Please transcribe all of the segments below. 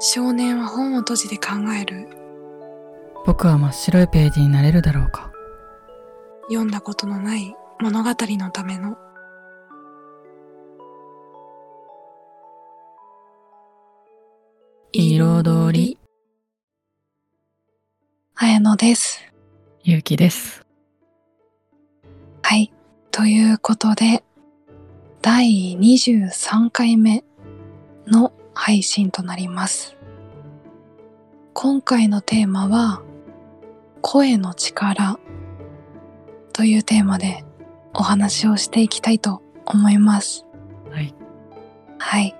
少年は本を閉じて考える。僕は真っ白いページになれるだろうか。読んだことのない物語のための。彩り。綾野です。ゆうきです。はい。ということで、第23回目の配信となります。今回のテーマは、声の力というテーマでお話をしていきたいと思います。はい。はい。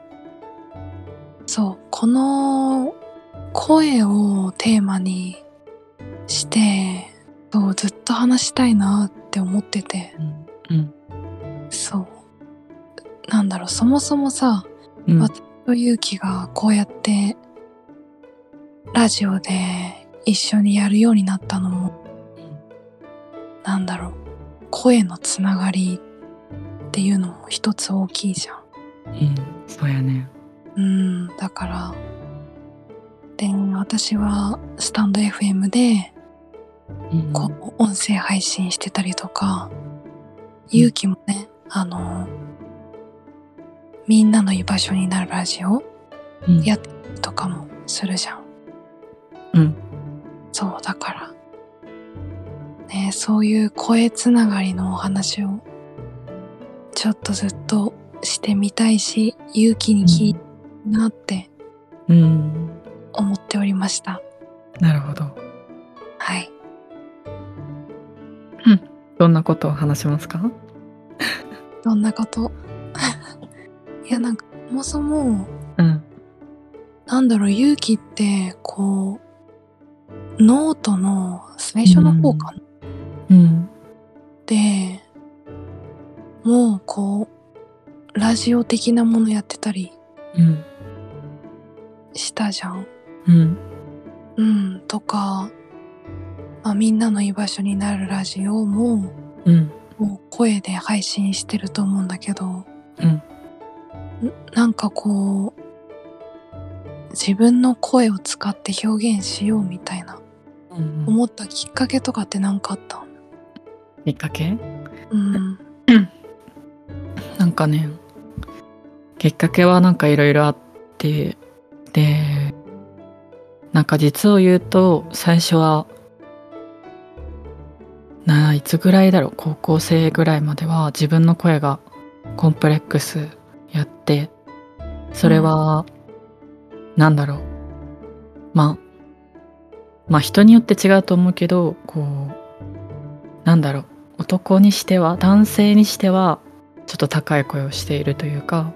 そう、この声をテーマにして、そう、ずっと話したいなって思ってて、うん。うん。そう。なんだろう、そもそもさ、うん。私と勇気がこうやってラジオで一緒にやるようになったのも、なんだろう、声のつながりっていうのも一つ大きいじゃん。うん。そうやね。うん、だから、で、私はスタンド FM で、うん。こう、音声配信してたりとか、勇気もね、あの、みんなの居場所になるラジオ？うん。やとかもするじゃん。うん。そう、だから、ね、そういう声つながりのお話を、ちょっとずっとしてみたいし、勇気に聞いたなってうん。思っておりました。なるほど。はい。どんなことを話しますか？どんなこと？いや、なんか、そもそも、うん。なんだろう、勇気って、こう、ノートの最初の方かな、うん。で、もう、こう、ラジオ的なものやってたりうん。したじゃん。うん。うん、とか、まあ、みんなの居場所になるラジオも、うん。もう声で配信してると思うんだけど、うん。んなんかこう、自分の声を使って表現しようみたいな、うん。思ったきっかけとかって何かあった？きっかけ？うん。なんかね、きっかけはなんかいろいろあって、で、なんか実を言うと、最初は、なあ、いつぐらいだろう、高校生ぐらいまでは自分の声がコンプレックスやって、それは、なんだろう、まあ、まあ人によって違うと思うけど、こう、なんだろう、男にしては、男性にしては、ちょっと高い声をしているというか、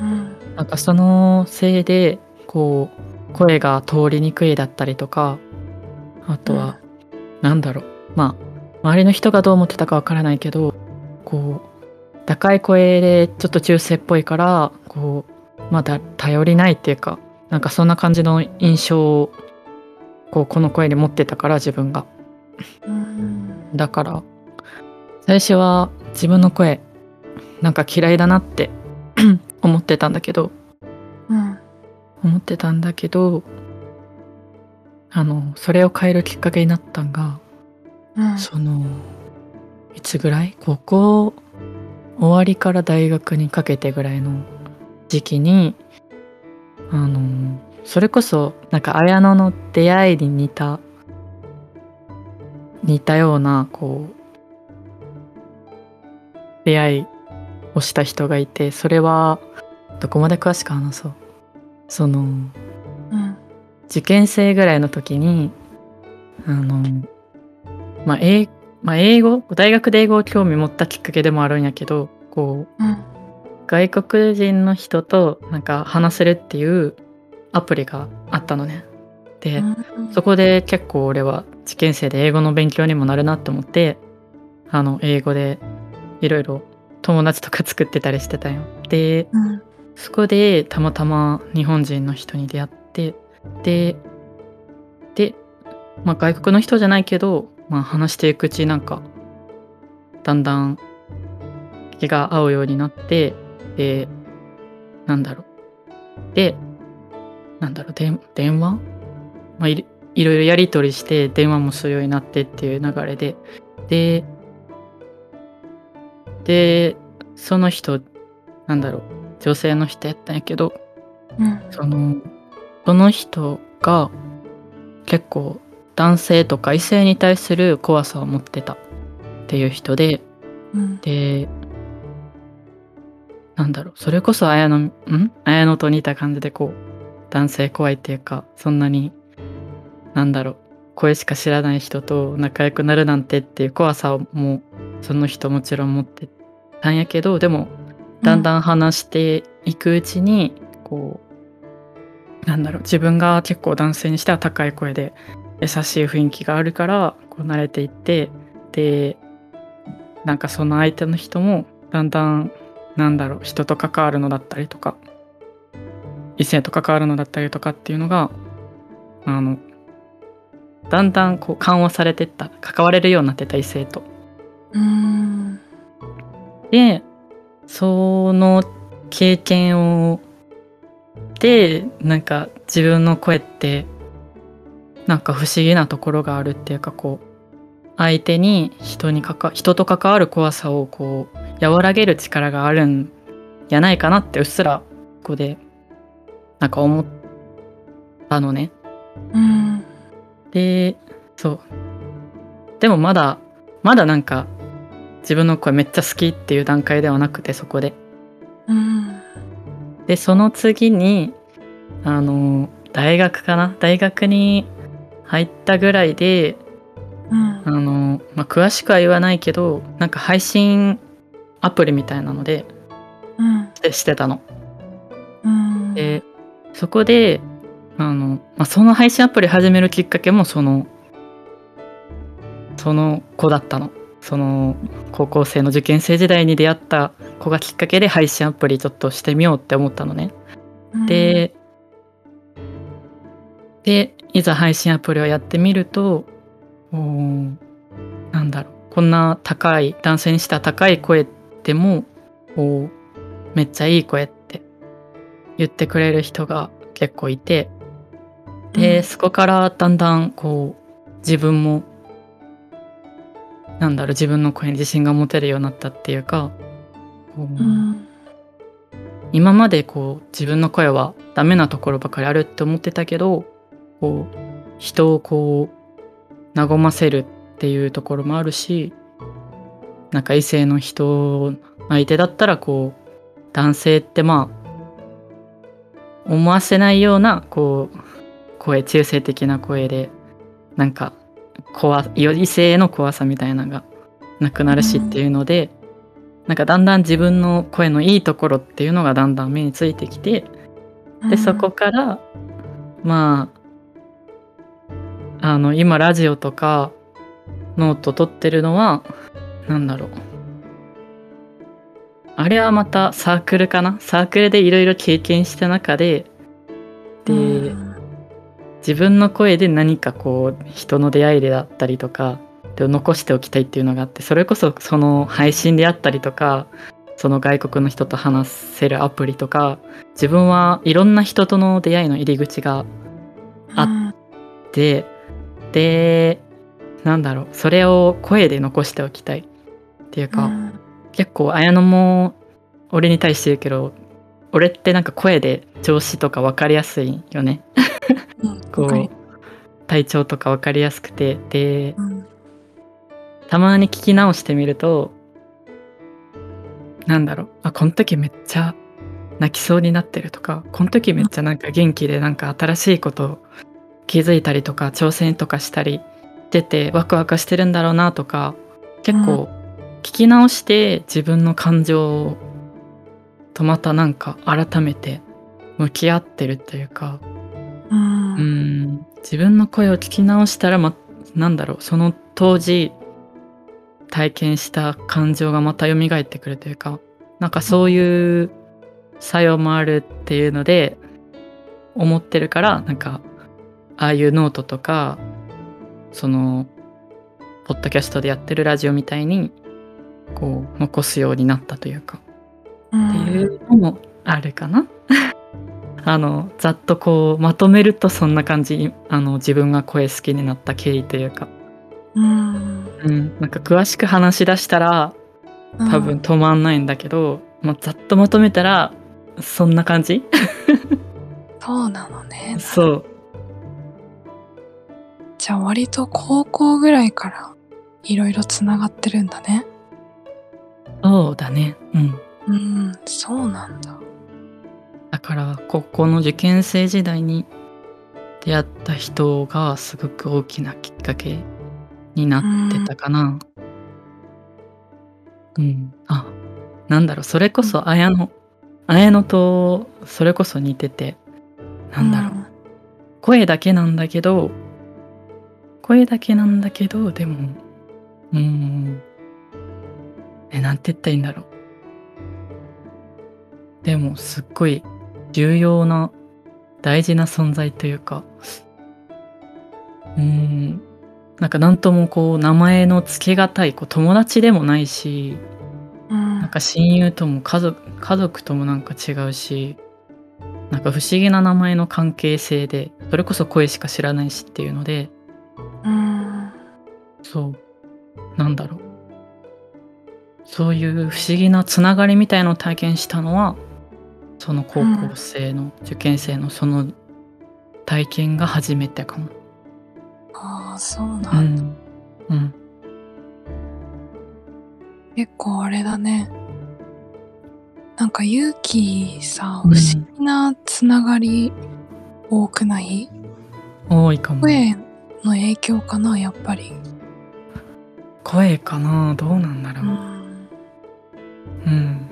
うん。なんかそのせいでこう声が通りにくいだったりとかあとは、なんだろう。まあ周りの人がどう思ってたかわからないけどこう高い声でちょっと中性っぽいからこうまだ頼りないっていうかなんかそんな感じの印象をこうこの声に持ってたから自分がうん。だから最初は自分の声なんか嫌いだなって 思ってたんだけどうん。思ってたんだけどあのそれを変えるきっかけになったんがうん。そのいつぐらい？高校？終わりから大学にかけてぐらいの時期にあのそれこそなんか綾野の出会いに似た似たようなこう出会いをした人がいてそれはどこまで詳しく話そうそのうん。受験生ぐらいの時にあのまあ英まあ、英語大学で英語を興味持ったきっかけでもあるんやけどこううん。外国人の人となんか話せるっていうアプリがあったのね。で、うん。そこで結構俺は受験生で英語の勉強にもなるなって思ってあの英語でいろいろ友達とか作ってたりしてたよ。でうん。そこでたまたま日本人の人に出会ってでで、まあ、外国の人じゃないけど、まあ、話していくうちになんかだんだん気が合うようになってでなんだろう。でなんだろう、で電話？まあ、いいろいろやり取りして電話もするようになってっていう流れで、で、で、その人、なんだろう、女性の人やったんやけど、うん。その、その人が結構男性とか異性に対する怖さを持ってたっていう人で、うん。で、なんだろう、それこそ綾野、ん？綾野と似た感じでこう、男性怖いっていうか、そんなに、なんだろう、声しか知らない人と仲良くなるなんてっていう怖さをもう、その人もちろん持ってたんやけど、でも、だんだん話していくうちに、こう、なんだろう、自分が結構男性にしては高い声で優しい雰囲気があるから、こう慣れていって、で、なんかその相手の人もだんだんなんだろう人と関わるのだったりとか異性と関わるのだったりとかっていうのがあのだんだんこう緩和されてった関われるようになってた異性と。うん。でその経験をでなんか自分の声ってなんか不思議なところがあるっていうかこう相手に人にかか人と関わる怖さをこう和らげる力があるんやないかなってうっすらここでなんか思ったのね。うん。でそうでもまだまだなんか自分の声めっちゃ好きっていう段階ではなくてそこでうん。でその次にあの大学かな？大学に入ったぐらいでうんあ。の、まあ、詳しくは言わないけどなんか配信アプリみたいなのでうん。でしてたの。うん。でそこであの、まあ、その配信アプリ始めるきっかけもそのその子だったの。その高校生の受験生時代に出会った子がきっかけで配信アプリちょっとしてみようって思ったのね。で、で、いざ配信アプリをやってみると、なんだろう、こんな高い、男性にした高い声でも、こう、めっちゃいい声って言ってくれる人が結構いて、で、うんそこからだんだんこう、自分も、なんだろう、自分の声に自信が持てるようになったっていうか、うん。今までこう自分の声はダメなところばかりあるって思ってたけどこう人をこう和ませるっていうところもあるしなんか異性の人相手だったらこう男性ってまあ思わせないようなこう声中性的な声でなんか怖異性への怖さみたいなのがなくなるしっていうので、なんかだんだん自分の声のいいところっていうのがだんだん目についてきてでそこからまああの今ラジオとかノート撮ってるのはなんだろう。あれはまたサークルかな？サークルでいろいろ経験した中でで、自分の声で何かこう人の出会いであったりとかで残しておきたいっていうのがあってそれこそその配信であったりとかその外国の人と話せるアプリとか自分はいろんな人との出会いの入り口があででなんだろうそれを声で残しておきたいっていうか、うん。結構綾乃も俺に対して言うけど俺ってなんか声で調子とか分かりやすいよね。うんこう体調とか分かりやすくて。でうん。たまに聞き直してみるとなんだろうあこの時めっちゃ泣きそうになってるとかこの時めっちゃなんか元気でなんか新しいこと気づいたりとか挑戦とかしたりしててワクワクしてるんだろうなとか結構聞き直して自分の感情とまたなんか改めて向き合ってるというかうん。うん。自分の声を聞き直したら、ま、なんだろうその当時体験した感情がまた蘇ってくるというかなんかそういう作用もあるっていうので思ってるからなんかああいうノートとかそのポッドキャストでやってるラジオみたいにこう残すようになったというか。うんっていうのもあるかな。あのざっとこうまとめるとそんな感じあの自分が声好きになった経緯というか、うん。うん、なんか詳しく話し出したら多分止まんないんだけど、まあ、ざっとまとめたらそんな感じ？そうなのね。そうじゃあ割と高校ぐらいからいろいろつながってるんだね。そうだね。うん。うんそうなんだ。だから高校の受験生時代に出会った人がすごく大きなきっかけになってたかな。うん、あなんだろう。それこそ綾乃綾乃とそれこそ似ててなんだろう、声だけなんだけど声だけなんだけどでもうーん。えなんて言ったらいいんだろう。でもすっごい重要な大事な存在というかうーん。なんか何ともこう名前の付けがたいこう友達でもないしうん。なんか親友とも家族家族ともなんか違うしなんか不思議な名前の関係性でそれこそ声しか知らないしっていうのでうん。そう。なんだろう。そういう不思議なつながりみたいのを体験したのはその高校生の受験生のその体験が初めてかも。ああそうなんだ、うん、うん、結構あれだね。なんか勇気さうん。不思議なつながり多くない、多いかも。声の影響かなやっぱり。声かなどうなんだろう。う。ん。うん、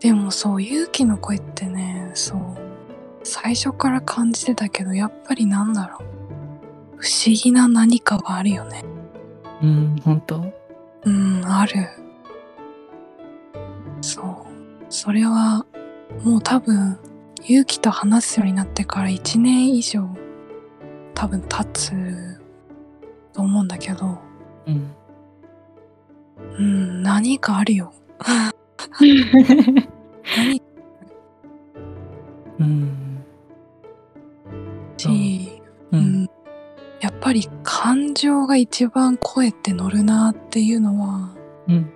でもそう勇気の声ってねそう最初から感じてたけどやっぱりなんだろう。不思議な何かがあるよね。うん、本当？うんある。そう。それはもう多分勇気と話すようになってから1年以上多分経つと思うんだけど。うん。うん何かあるよ。何うん、し、う、うん。ん、やっぱり感情が一番声って乗るなっていうのは、うん、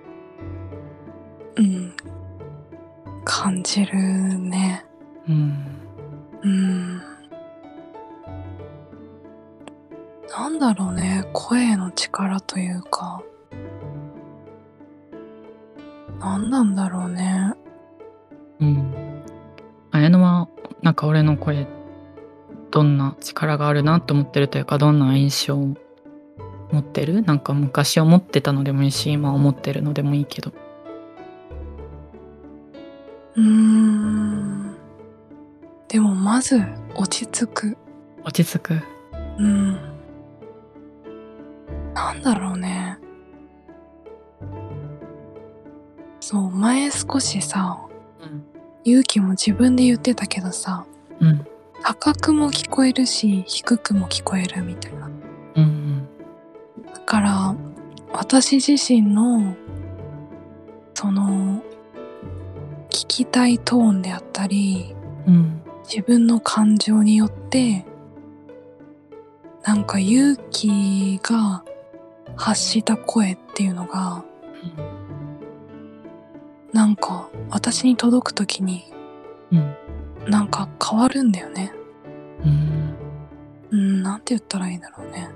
うん、感じるね。うん、うん。なんだろうね、声の力というか、何なんだろうね。うん。綾乃はなんか俺の声どんな力があるなと思ってるというかどんな印象を持ってる？なんか昔思ってたのでもいいし今思ってるのでもいいけどうーん。でもまず落ち着く。落ち着く？うん。なんだろうね。そう、前少しさ、うん勇気も自分で言ってたけどさ、うん高くも聞こえるし、低くも聞こえるみたいな。うんだから、私自身の、その、聞きたいトーンであったり、うん自分の感情によってなんか勇気が発した声っていうのがなんか私に届く時にうん。なんか変わるんだよね。うん。うんなんて言ったらいいんだろうね。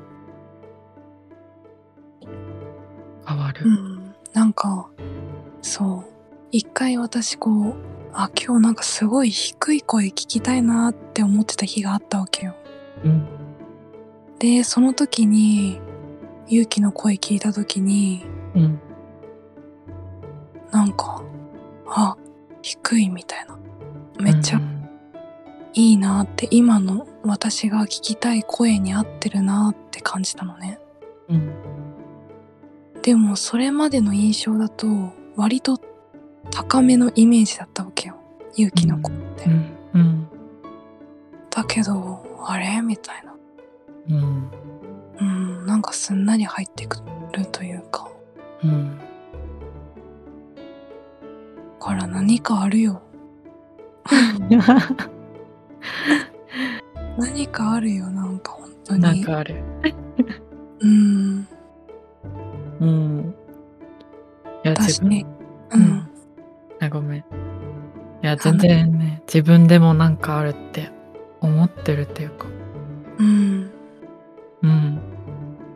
変わる。うん。なんかそう。一回私こうあ今日なんかすごい低い声聞きたいなって思ってた日があったわけよ。うん。でその時に勇気の声聞いた時にうん。なんかあ低いみたいな。めっちゃうんいいなって今の私が聞きたい声に合ってるなって感じたのね。うん。でもそれまでの印象だと割と高めのイメージだったわけよ。勇気の声って、うん。うん。だけどあれ？みたいな。うんうんなんかすんなり入ってくるというかうんだから何かあるよ何かあるよ、なんか本当に。なんかある。うん。うん。いや、自分私ね、ううんん。あ、ごめん。いや、全然ね、自分でもなんかあるって思ってるっていうか。うん。うん。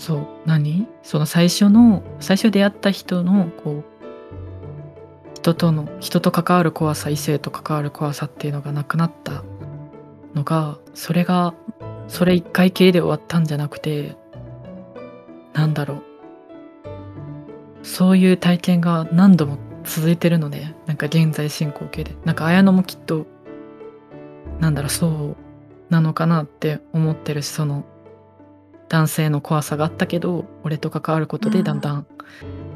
そう、何？その最初の最初出会った人のこう人との人と関わる怖さ異性と関わる怖さっていうのがなくなったのがそれがそれ一回きりで終わったんじゃなくてなんだろう。そういう体験が何度も続いてるのでなんか現在進行形で。なんか綾乃もきっとなんだろうそうなのかなって思ってるしその男性の怖さがあったけど俺と関わることうんでだんだん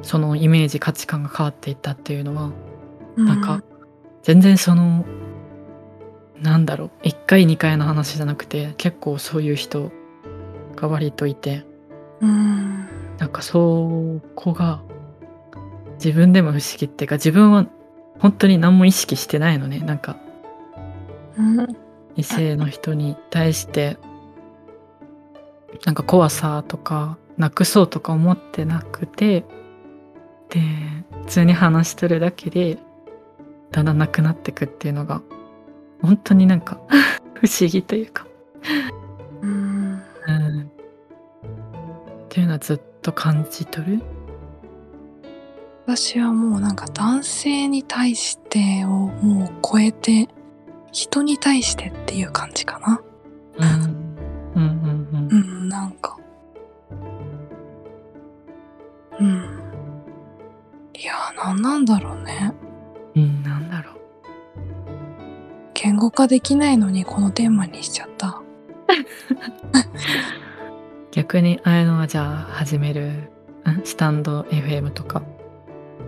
そのイメージ価値観が変わっていったっていうのはなんか全然そのなんだろう1回2回の話じゃなくて結構そういう人が割といてうん。なんかそこが自分でも不思議っていうか自分は本当に何も意識してないのねなんかうん。異性の人に対してなんか怖さとかなくそうとか思ってなくてで普通に話しとるだけでだんだんなくなってくっていうのが本当になんか 不思議というかうん。うんっていうのはずっと感じとる？私はもうなんか男性に対してをもう超えて人に対してっていう感じかな。うんうんいやー、なんだろうね。うんうんなんだろう言語化できないのにこのテーマにしちゃった。逆にああいうのはじゃあ始めるんスタンド FM とか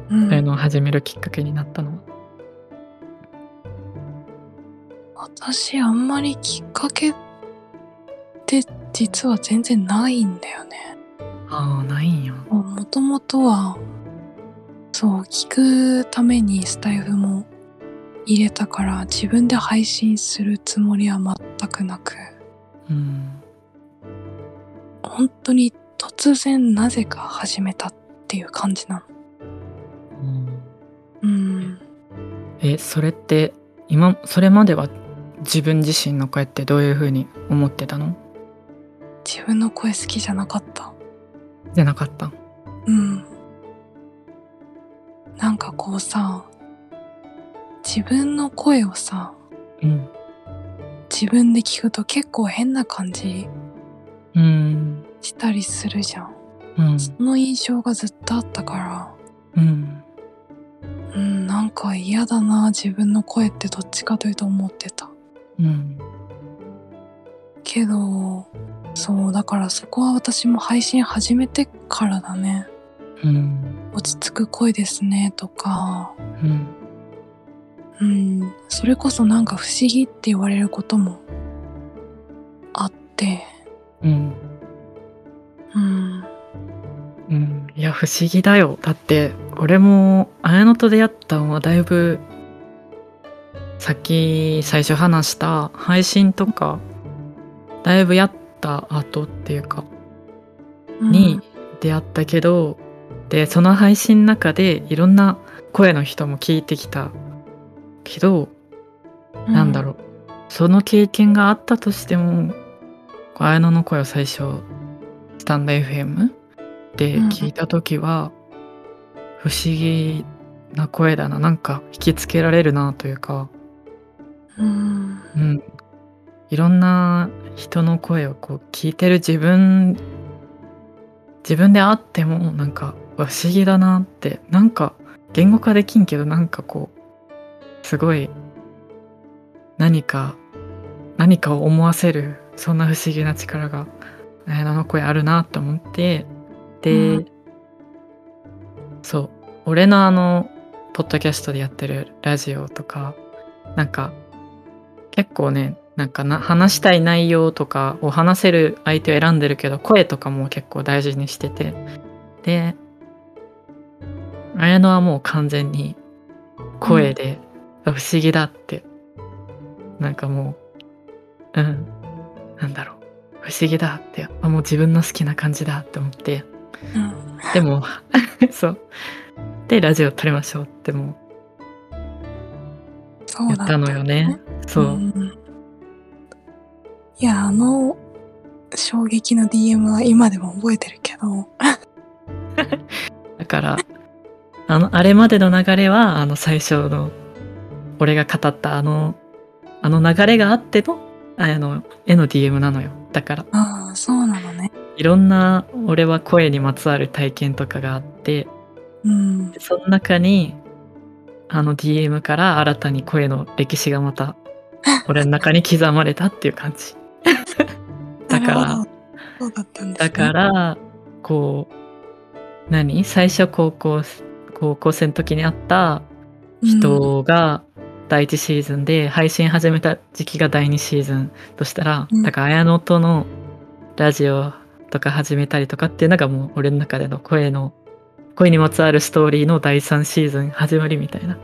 うんそういうのを始めるきっかけになったのは？私あんまりきっかけって実は全然ないんだよね。ああないんやもともとはそう聞くためにスタイフも入れたから自分で配信するつもりは全くなくうん本当に突然なぜか始めたっていう感じなの。うん。えそれって今それまでは自分自身の声ってどういうふうに思ってたの？自分の声好きじゃなかった。じゃなかったうん。なんかこうさ、自分の声をさ、うん。自分で聞くと結構変な感じうんしたりするじゃん。うん。その印象がずっとあったから、うん。うん、なんか嫌だな、自分の声ってどっちかというと思ってた。うん。けど、そう、だからそこは私も配信始めてからだね。うん落ち着く声ですね、とか、うん。うん、それこそなんか不思議って言われることもあって、うん。うん、うん。いや不思議だよ。だって俺も綾乃と出会ったのはだいぶさっき最初話した配信とかだいぶやった後っていうかに出会ったけど、でその配信の中でいろんな声の人も聞いてきたけど、うなんだろう。その経験があったとしても綾乃の声を最初スタンド FM で聞いた時は、不思議な声だな。なんか引きつけられるなというか、うん、うん、いろんな人の声をこう聞いてる自分自分であってもなんか不思議だなってなんか言語化できんけどなんかこうすごい何か何かを思わせるそんな不思議な力が綾乃の声あるなと思ってで、うん。そう俺のあのポッドキャストでやってるラジオとかなんか結構ねなんかな話したい内容とかを話せる相手を選んでるけど声とかも結構大事にしててで綾乃はもう完全に声で、不思議だってなんかもううん。なんだろう。不思議だって。あ、もう自分の好きな感じだって思って。うん。でも、そう。で、ラジオ撮りましょうってもそうだうやったのよね。そう。んいや、あの、衝撃の DM は今でも覚えてるけど、だから、あの、あれまでの流れは、あの、最初の、俺が語ったあの、あの流れがあっての、ああの、絵の DM なのよ。だから、ああ、そうなのね。いろんな、俺は声にまつわる体験とかがあって、うん。その中に、あの DM から新たに声の歴史がまた、俺の中に刻まれたっていう感じ。だからそうだったんですね。だから、こう、何？最初高校、高校生の時に会った人が第一シーズンで配信始めた時期が第二シーズンとしたら、うんだから綾野とのラジオとか始めたりとかっていうのがもう俺の中での声の声にまつわるストーリーの第三シーズン始まりみたいな っ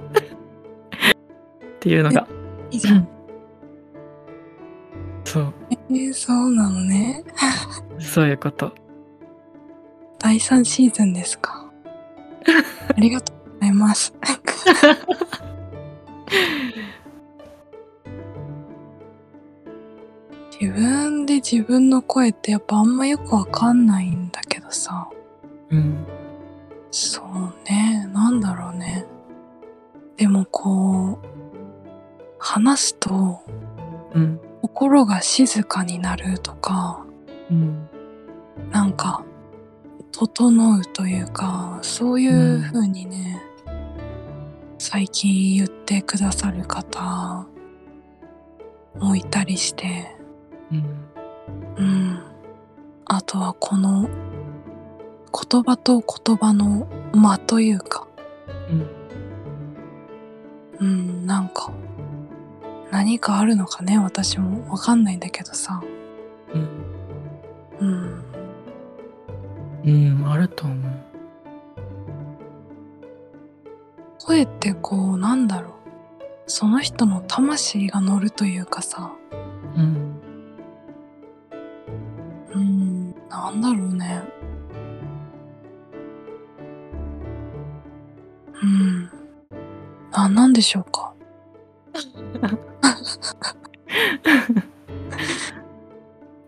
ていうのがうん、いいじゃん。そうえー、そうなのね。そういうこと第3シーズンですか？ありがとうございます。自分で自分の声ってやっぱあんまよくわかんないんだけどさ。うんそうね、なんだろうね。でもこう、話すとうん心が静かになるとか、うんなんか、整うというか、そういう風にね、最近言ってくださる方もいたりして、うん。うん。あとはこの言葉と言葉の間というか、うん。うん、なんか、何かあるのかね、私も。わかんないんだけどさ。うんあると思う声ってこう、なんだろう。その人の魂が乗るというかさ。うんうん、なんだろうね。うん。なんなんでしょうか。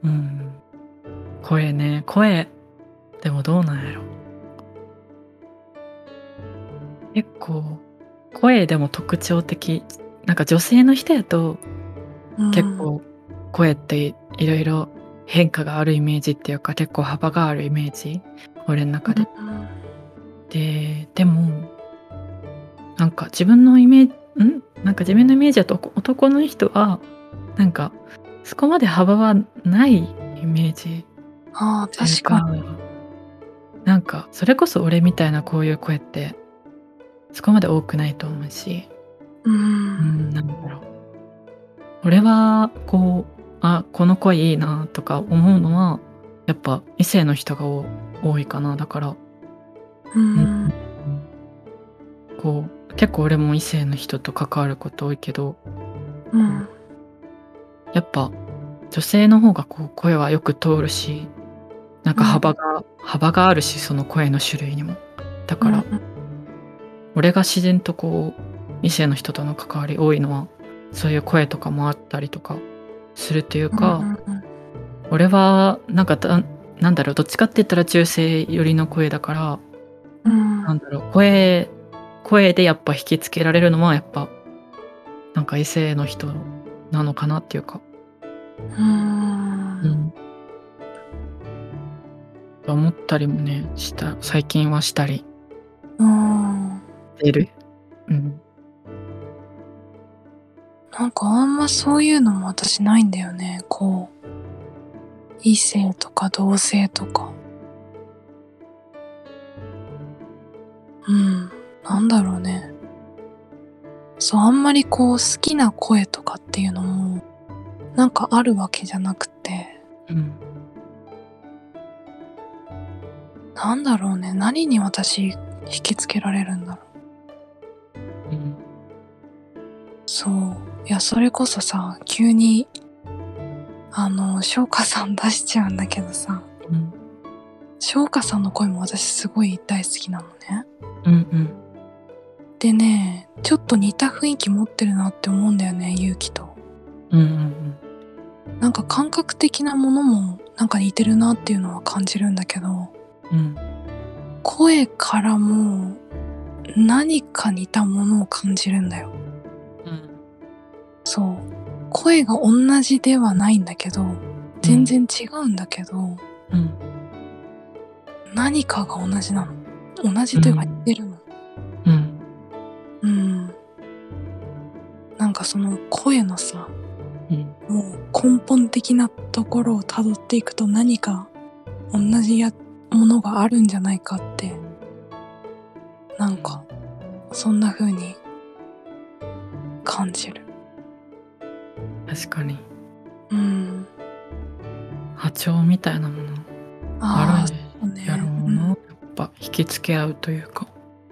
うん声ね声でもどうなんやろ。結構声でも特徴的。なんか女性の人やとうん。結構声っていろいろ変化があるイメージっていうか結構幅があるイメージ。俺の中で、うん。ででもなんか自分のイメージん？なんか自分のイメージだと男の人はなんかそこまで幅はないイメージ。ああ、確かに。になんかそれこそ俺みたいなこういう声ってそこまで多くないと思うしう。うんんなんだろう俺はこうあこの声いいなとか思うのはやっぱ異性の人が多多いかなだからうん。こう結構俺も異性の人と関わること多いけどうん。やっぱ女性の方がこう声はよく通るしなんか幅が、幅があるしその声の種類にも。だから、俺が自然とこう異性の人との関わり多いのはそういう声とかもあったりとかするっていうか、うんうん俺はなんかだなんだろうどっちかって言ったら中性寄りの声だからうん。なんだろう声声でやっぱ引きつけられるのはやっぱなんか異性の人なのかなっていうか。うん思ったりもねした最近はしたり。うん。してる。うん。なんかあんまそういうのも私ないんだよね。こう、異性とか同性とか。うん、なんだろうね。そう、あんまりこう好きな声とかっていうのも、なんかあるわけじゃなくて、うんなんだろうね。何に私引きつけられるんだろう。うんそう。いや、それこそさ、急にあの、翔歌さん出しちゃうんだけどさ、うん。翔歌さんの声も私すごい大好きなのね。うんうん。でね、ちょっと似た雰囲気持ってるなって思うんだよね、勇気と。うんうんなんか感覚的なものもなんか似てるなっていうのは感じるんだけど、うん。うん。声からも何か似たものを感じるんだよ。うん。そう。声が同じではないんだけど、全然違うんだけど、うん。何かが同じなの。同じというか似てるの。うん。うん。なんかその声のさ、うん。もう根本的なところを辿っていくと何か同じやものがあるんじゃないかって、なんか、そんな風に感じる。確かに。うん。波長みたいなものあるそうね。やろうな。やっぱ引きつけ合うというか。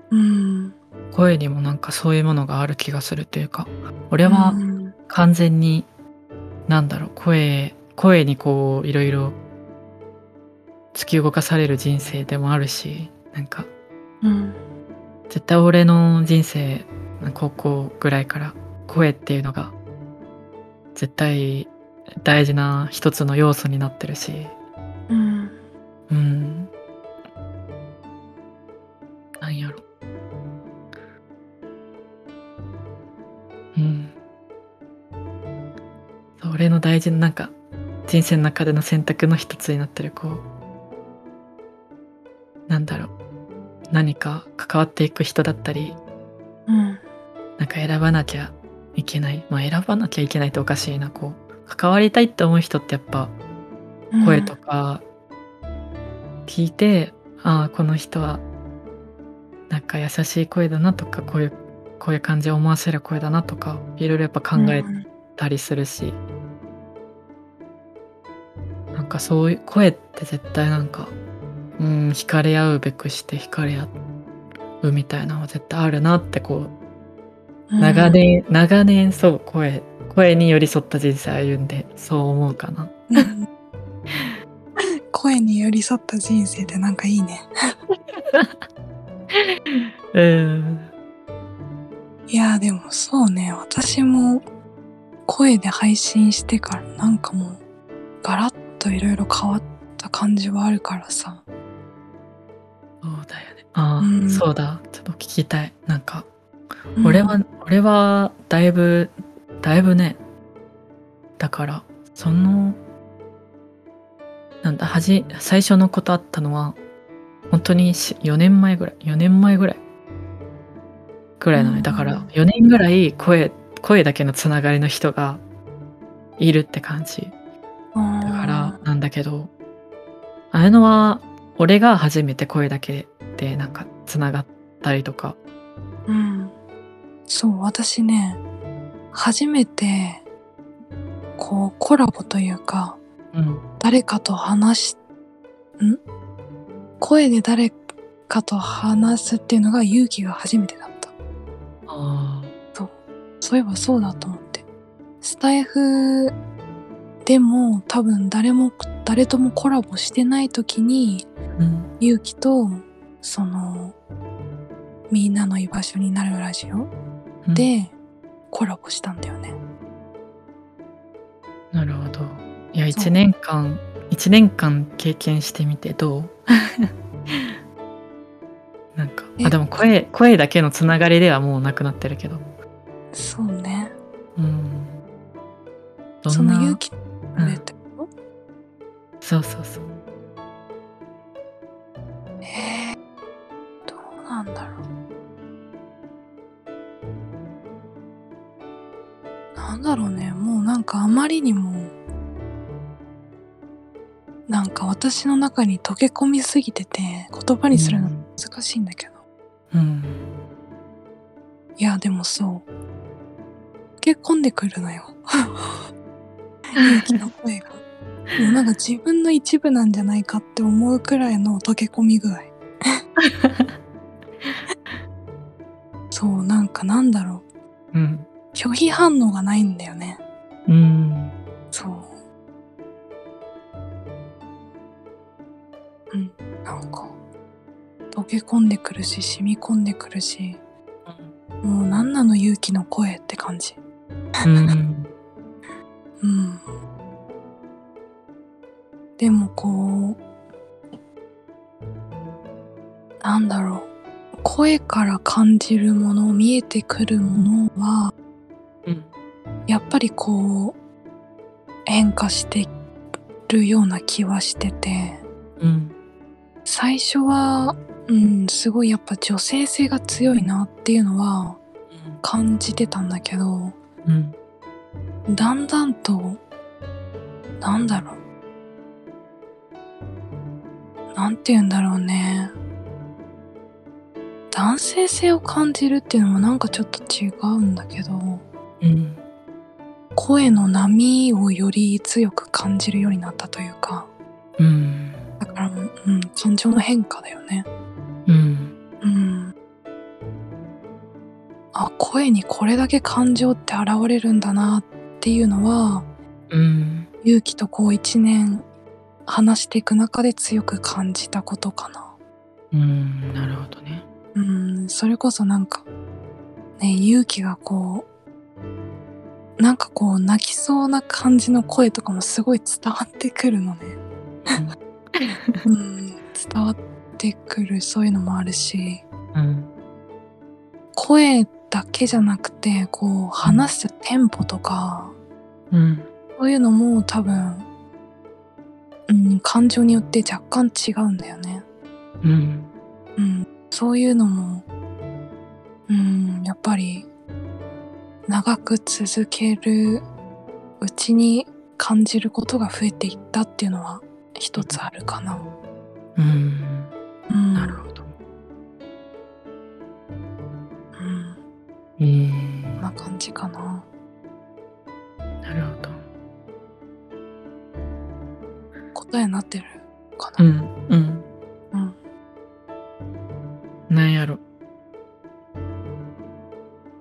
うん。声にもなんかそういうものがある気がするというか俺はうん完全になんだろう声声にこういろいろ突き動かされる人生でもあるしなんかうん。絶対俺の人生高校ぐらいから声っていうのが絶対大事な一つの要素になってるしうん。うんなんやろうん俺の大事ななんか人生の中での選択の一つになってるこうなんだろう。何か関わっていく人だったりうん。なんか選ばなきゃいけない。まあ選ばなきゃいけないっておかしいな。こう関わりたいって思う人ってやっぱ声とか聞いて、ああこの人はなんか優しい声だなとかこういうこういう感じを思わせる声だなとかいろいろやっぱ考えうんたりするし、なんかそういう声って絶対なんかうん惹かれ合うべくして惹かれ合うみたいなのは絶対あるなってこう長年、長年そう声声に寄り添った人生歩んでそう思うかな。うん 声に寄り添った人生ってなんかいいね。うんいやでもそうね、私も声で配信してからなんかもうガラッといろいろ変わった感じはあるからさ。そうだよね。ああ、うんそうだ。ちょっと聞きたい。なんか、うん俺は、俺は、だいぶ、だいぶね、だから、その、なんだ、はじ、最初のことあったのは、本当にし4年前ぐらい、4年前ぐらい、ぐらいなのうんね。だから、4年ぐらい声、声だけのつながりの人がいるって感じ。だからなんだけどああいうのは俺が初めて声だけでなんかつながったりとかうん。そう、私ね、初めて、こう、コラボというか、うん誰かと話し、ん？声で誰かと話すっていうのが勇気が初めてだった。あそういえばそうだと思って。スタイフでも多分誰も、誰ともコラボしてない時に、ーうん。勇気と、その、みんなの居場所になるラジオうん。でコラボしたんだよね。なるほど。いやそう。1年間1年間経験してみてどう？なんかえ。あでも声声だけのつながりではもうなくなってるけど。そうね。うん。どそんな？の勇気うんそうそうそうとえー、どうなんだろう。なんだろうね。もうなんかあまりにも、なんか私の中に溶け込みすぎてて、言葉にするの難しいんだけど。うんいや、でもそう。溶け込んでくるのよ。勇気の声が。もうなんか自分の一部なんじゃないかって思うくらいの溶け込み具合。そうなんかなんだろう、うん、拒否反応がないんだよね。うん。そう。うん。なんか溶け込んでくるし染み込んでくるし、うん、もう何なの勇気の声って感じ。うん、うん。でもこうなんだろう声から感じるもの見えてくるものはうん。やっぱりこう変化してるような気はしててうん。最初はうんすごいやっぱ女性性が強いなっていうのは感じてたんだけどうん。だんだんとなんだろうなんて言うんだろうね男性性を感じるっていうのもなんかちょっと違うんだけどうん。声の波をより強く感じるようになったというかうん。だからうん感情の変化だよねうん。うんあ声にこれだけ感情って現れるんだなっていうのはうん。勇気とこう一年話していく中で強く感じたことかなうん。なるほどね。うんそれこそなんかね勇気がこうなんかこう泣きそうな感じの声とかもすごい伝わってくるのねうん伝わってくるそういうのもあるしうん。声だけじゃなくてこう話すテンポとかうん。そういうのも多分、うん、感情によって若干違うんだよね。うん。うん、そういうのも、うん、やっぱり長く続けるうちに感じることが増えていったっていうのは一つあるかな。うん。うん、なるほど。うん、うんこん。な感じかな。なるほど。答えになってるかな。うん。うん。うん、なんやろ。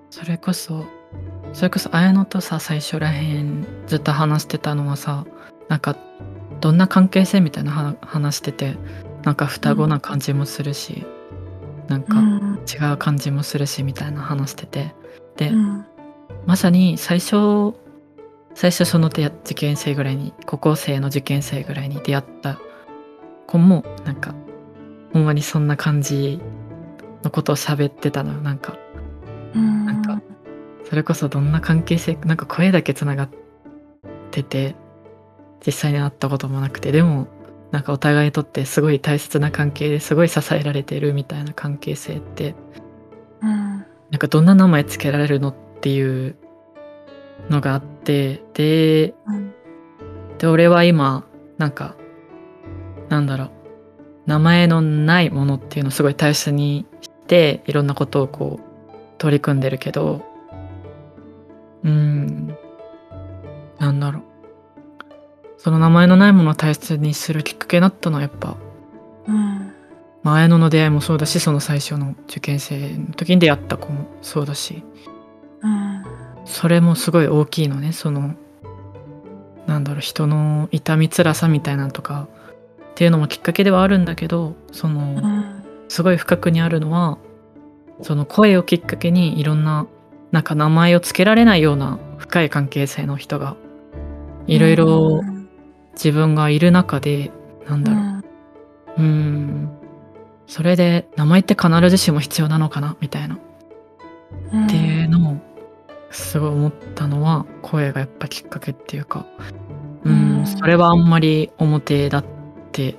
それこそ、それこそ綾乃とさ、最初らへんずっと話してたのはさ、なんか、どんな関係性みたいなは話してて、なんか双子な感じもするし、なんかうん、違う感じもするしみたいな話してて。で、うん、まさに最初最初その受験生ぐらいに高校生の受験生ぐらいに出会った子もなんかほんまにそんな感じのことを喋ってたのよ。なんかうん、なんかそれこそどんな関係性なんか声だけつながってて実際に会ったこともなくてでもなんかお互いにとってすごい大切な関係ですごい支えられてるみたいな関係性ってうん、なんかどんな名前つけられるのっていうのがあってでうん、で俺は今なんかなんだろう名前のないものっていうのをすごい大切にしていろんなことをこう取り組んでるけどうーん。なんだろう。その名前のないものを大切にするきっかけになったのはやっぱうん、まあ綾乃の出会いもそうだしその最初の受験生の時に出会った子もそうだし。うん、それもすごい大きいのね。そのなんだろう人の痛み辛さみたいなのとかっていうのもきっかけではあるんだけどそのうん、すごい深くにあるのはその声をきっかけにいろんななんか名前を付けられないような深い関係性の人がいろいろうん。自分がいる中でなんだろう。うーん。それで名前って必ずしも必要なのかなみたいな。うん、っていうのをすごい思ったのは声がやっぱきっかけっていうかううんんそれはあんまり表だって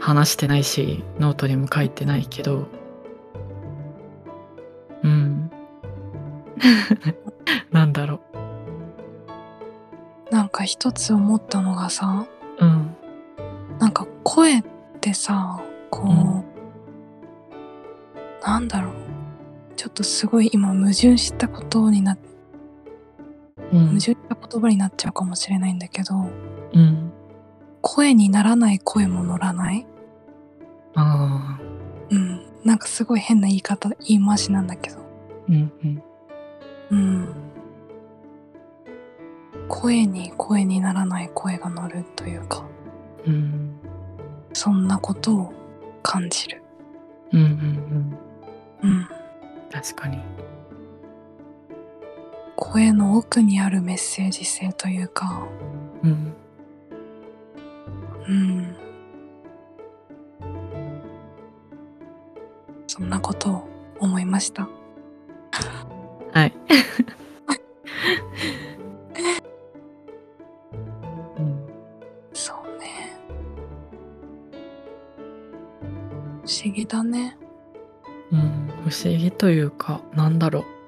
話してないしノートにも書いてないけどうん。なんだろなんか一つ思ったのがさううん。なんか声ってさこう、うん。なんだろう。ちょっとすごい今矛盾したことになうん矛盾した言葉になっちゃうかもしれないんだけどうん。声にならない声も乗らない。ああうん。なんかすごい変な言い方言い回しなんだけど。うんうん。うん。声に声にならない声が乗るというかうん。そんなことを感じる。うんうんうん。うん。確かに。声の奥にあるメッセージ性というか、うん。うん。そんなことを思いました。はい。うん。そうね。不思議だね。うん、不思議というか、なんだろう。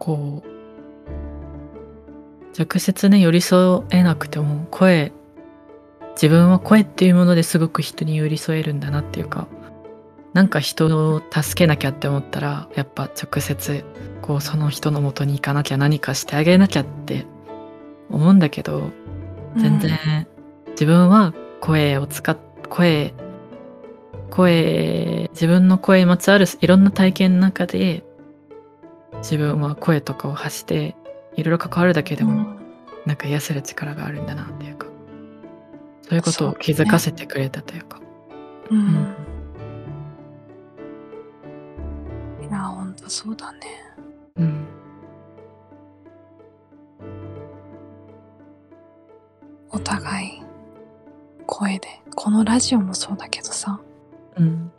こう、直接ね、寄り添えなくても、声、自分は声っていうものですごく人に寄り添えるんだなっていうか、なんか人を助けなきゃって思ったら、やっぱ直接、こう、その人の元に行かなきゃ何かしてあげなきゃって思うんだけど、全然、自分は声を使っ、声、声、自分の声にまつわるいろんな体験の中で、自分は声とかを発して、いろいろ関わるだけでも、うんなんか癒せる力があるんだなっていうか、そういうことを気づかせてくれたというか。うん。うんいや、ほんとそうだね。うん。お互い、声で。このラジオもそうだけどさ、うん。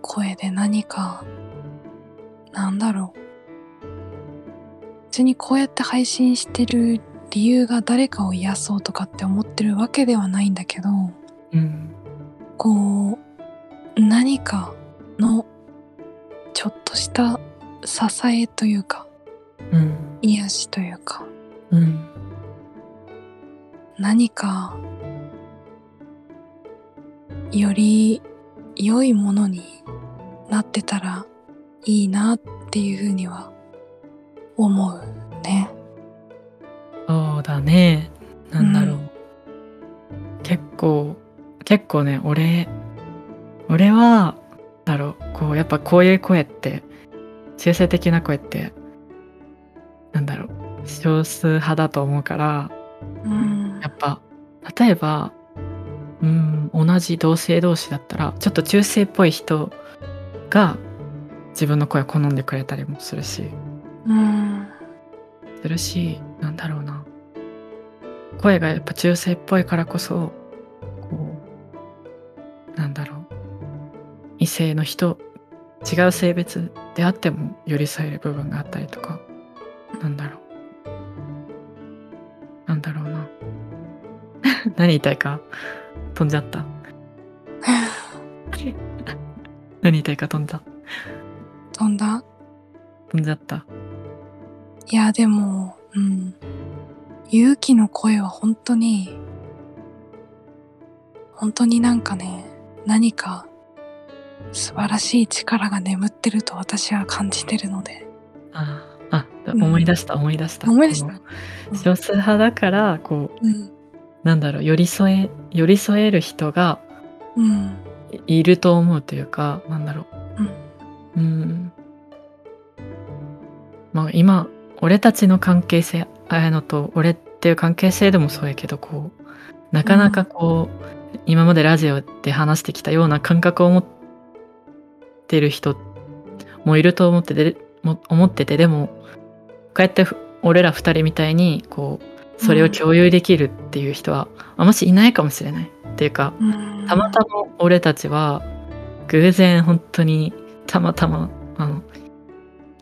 声で何か、だろう。別にこうやって配信してる理由が誰かを癒そうとかって思ってるわけではないんだけど、うん。こう、何かのちょっとした支えというか、うん。癒しというか、うん。何か、より良いものになってたらいいなっていうふうには思うね。そうだね。なんだろう。うん結構、結構ね、俺、俺は、だろう、こう、やっぱこういう声って、中性的な声って、なんだろう、少数派だと思うから、うんやっぱ、例えば、うん、同じ同性同士だったら、ちょっと中性っぽい人が自分の声を好んでくれたりもするし、うんするし、なんだろうな。声がやっぱ中性っぽいからこそ、こう、なんだろう。異性の人、違う性別であっても寄り添える部分があったりとか、なんだろう。なんだろうな。何言いたいか？飛んじゃった。何言いたいか飛んだ。飛んだ？飛んじゃった。いやでも、うん。勇気の声は本当に、本当になんかね、何か素晴らしい力が眠ってると私は感じてるので。ああ、思い出した、思い出した。思い出した少数派だから、こう、うん。なんだろう、寄り添え、寄り添える人がうん。いいると思うというか、なんだろうん。う。ん。まあ今、俺たちの関係性、あやのと俺っていう関係性でもそうやけど、こう、なかなかこう、今までラジオで話してきたような感覚を持ってる人もいると思ってて、も思ってて、でも、こうやって俺ら二人みたいに、こう、それを共有できるっていう人は、あもしいないかもしれない。っていうか、うん。たまたま俺たちは偶然本当にたまたまあの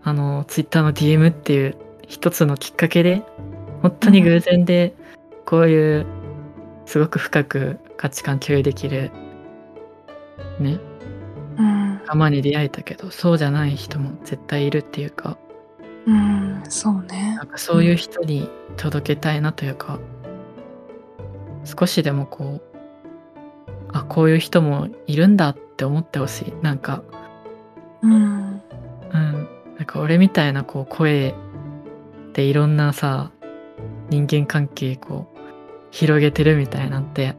あのツイッターの DM っていう一つのきっかけで本当に偶然でこういうすごく深く価値観共有できるねうん。仲間に出会えたけどそうじゃない人も絶対いるっていうかうん。そうねなん。かそういう人に届けたいなというか少しでもこうあこういう人もいるんだって思ってほしいなんかうん。うん。なんか俺みたいなこう声でいろんなさ人間関係こう広げてるみたいなんて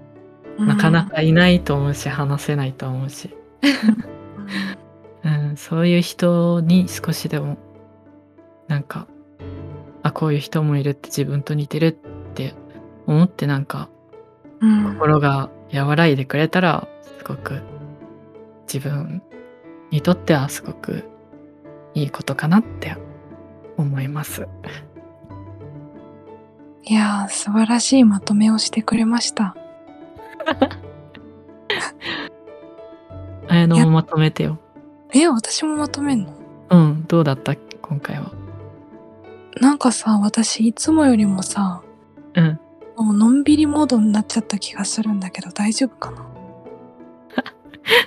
なかなかいないと思うし話せないと思うし、うん、そういう人に少しでもなんかあこういう人もいるって自分と似てるって思ってなんかうん。心が和らいでくれたらすごく自分にとってはすごくいいことかなって思います。いやー、素晴らしいまとめをしてくれました。綾乃もまとめてよ。え、私もまとめんの？うん、どうだった？今回は。なんかさ、私いつもよりもさ、うん。もうのんびりモードになっちゃった気がするんだけど大丈夫かな？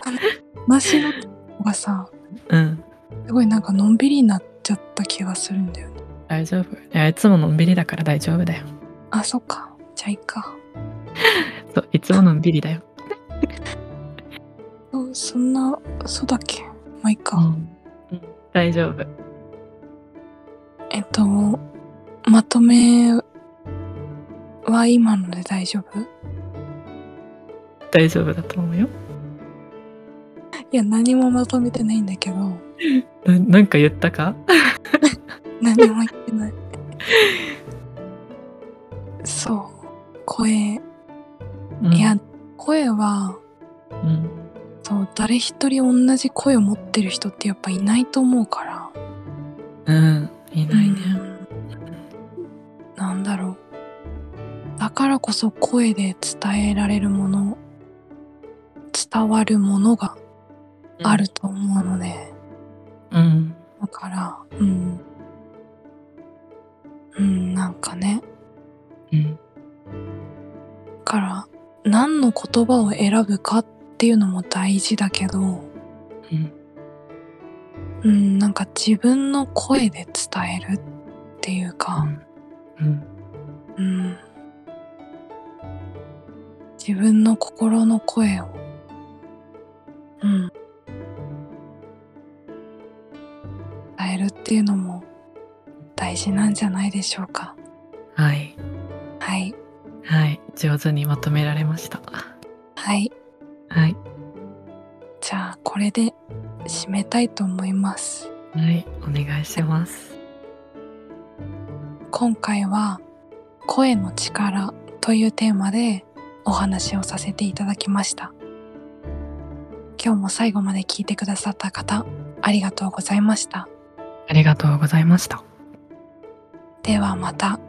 話の方がさ、うん。すごいなんかのんびりになっちゃった気がするんだよね。大丈夫。いや、いつものんびりだから大丈夫だよ。あ、そっか。じゃあいいか。そう、いつものんびりだよ。そそんな、そうだっけ？まあいいか。うん。うん大丈夫。えっと、まとめは今ので大丈夫？大丈夫だと思うよ。いや、何もまとめてないんだけど、ななんか言ったか？何も言ってない。そう、声、うんいや、声は、うん。そう、誰一人同じ声を持ってる人ってやっぱいないと思うから。うん。いないね。うんなんだろう。だからこそ声で伝えられるもの、伝わるものがある。と思うので、うん。だから、うん。うん、なんかね。うん。だから、何の言葉を選ぶかっていうのも大事だけど、うん。うん、なんか自分の声で伝えるっていうか、うん。うん。自分の心の声を、うん。えるっていうのも大事なんじゃないでしょうか。はい。はい。はい。上手にまとめられました。はい。はい。じゃあ、これで締めたいと思います。はい。お願いします。今回は声の力というテーマでお話をさせていただきました。今日も最後まで聞いてくださった方、ありがとうございました。ありがとうございました。ではまた